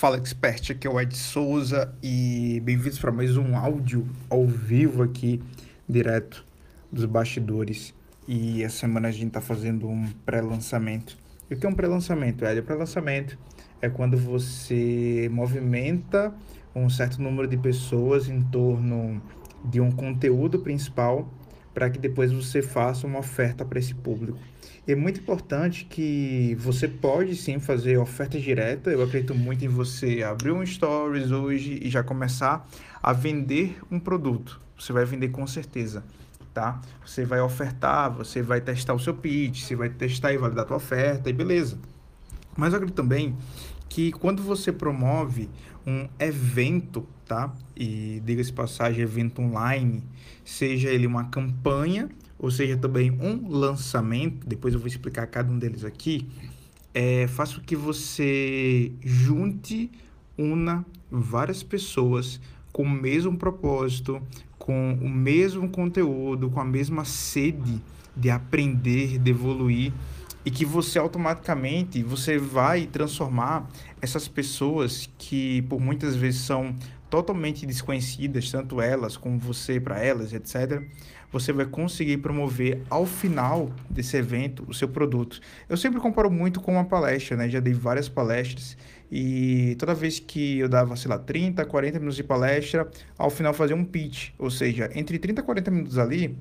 Fala Expert, aqui é o Ed Souza e bem-vindos para mais um áudio ao vivo aqui, direto dos bastidores. E essa semana a gente está fazendo um pré-lançamento. E o que é um pré-lançamento, Ed? O pré-lançamento é quando você movimenta um certo número de pessoas em torno de um conteúdo principal para que depois você faça uma oferta para esse público. E é muito importante que você pode sim fazer oferta direta. Eu acredito muito em você abrir um stories hoje e já começar a vender um produto. Você vai vender com certeza, tá? Você vai ofertar, você vai testar o seu pitch, você vai testar e validar a tua oferta e beleza. Mas eu acredito também que quando você promove um evento, tá? E diga-se passagem, evento online, seja ele uma campanha ou seja também um lançamento, depois eu vou explicar cada um deles aqui, é, faça que você junte, una várias pessoas com o mesmo propósito, com o mesmo conteúdo, com a mesma sede de aprender, de evoluir e que você automaticamente você vai transformar essas pessoas que por muitas vezes são totalmente desconhecidas, tanto elas como você para elas, etc você vai conseguir promover ao final desse evento o seu produto. Eu sempre comparo muito com uma palestra, né? Já dei várias palestras e toda vez que eu dava, sei lá, 30, 40 minutos de palestra, ao final fazia um pitch, ou seja, entre 30 e 40 minutos ali,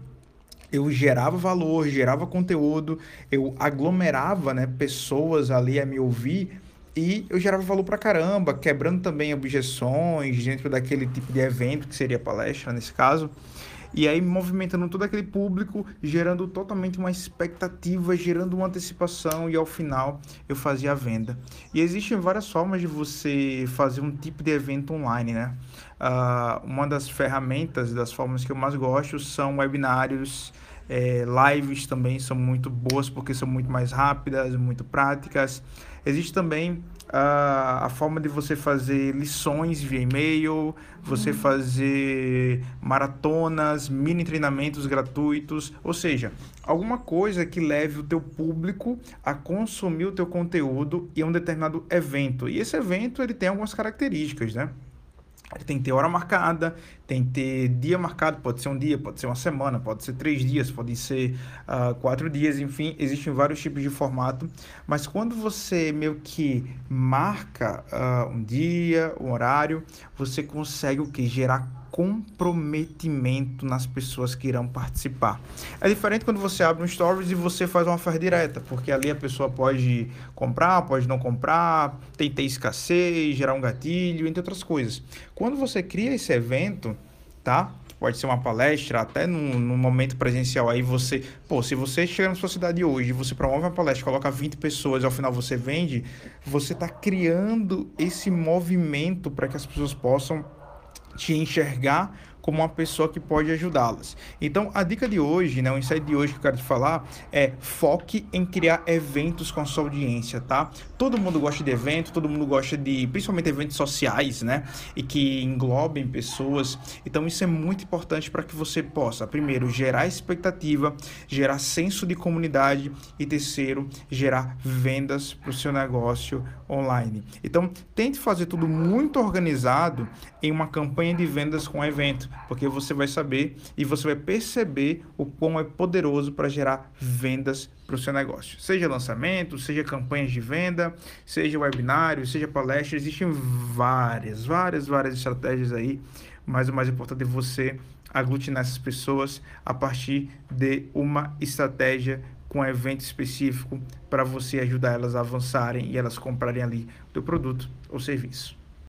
eu gerava valor, gerava conteúdo, eu aglomerava, né, pessoas ali a me ouvir e eu gerava valor pra caramba, quebrando também objeções dentro daquele tipo de evento que seria palestra nesse caso e aí movimentando todo aquele público, gerando totalmente uma expectativa, gerando uma antecipação e ao final eu fazia a venda. E existem várias formas de você fazer um tipo de evento online, né? Uh, uma das ferramentas, das formas que eu mais gosto são webinários, é, lives também são muito boas porque são muito mais rápidas, muito práticas. Existe também a, a forma de você fazer lições via e-mail, você uhum. fazer maratonas, mini treinamentos gratuitos, ou seja, alguma coisa que leve o teu público a consumir o teu conteúdo em um determinado evento. E esse evento ele tem algumas características, né? Tem que ter hora marcada, tem que ter dia marcado, pode ser um dia, pode ser uma semana, pode ser três dias, pode ser uh, quatro dias, enfim, existem vários tipos de formato. Mas quando você meio que marca uh, um dia, um horário, você consegue o que? Gerar comprometimento nas pessoas que irão participar. É diferente quando você abre um stories e você faz uma oferta direta, porque ali a pessoa pode comprar, pode não comprar, tem ter escassez, gerar um gatilho, entre outras coisas. Quando você cria esse evento, tá? Pode ser uma palestra, até no, no momento presencial. Aí você, pô, se você chega na sua cidade hoje, você promove uma palestra, coloca 20 pessoas, ao final você vende, você está criando esse movimento para que as pessoas possam te enxergar como uma pessoa que pode ajudá-las. Então, a dica de hoje, né, o insight de hoje que eu quero te falar é foque em criar eventos com a sua audiência, tá? Todo mundo gosta de evento, todo mundo gosta de, principalmente eventos sociais, né, e que englobem pessoas. Então, isso é muito importante para que você possa, primeiro, gerar expectativa, gerar senso de comunidade e terceiro, gerar vendas para o seu negócio online. Então, tente fazer tudo muito organizado em uma campanha de vendas com evento porque você vai saber e você vai perceber o quão é poderoso para gerar vendas para o seu negócio. Seja lançamento, seja campanhas de venda, seja webinário, seja palestra, existem várias, várias, várias estratégias aí, mas o mais importante é você aglutinar essas pessoas a partir de uma estratégia com um evento específico para você ajudar elas a avançarem e elas comprarem ali o teu produto ou serviço.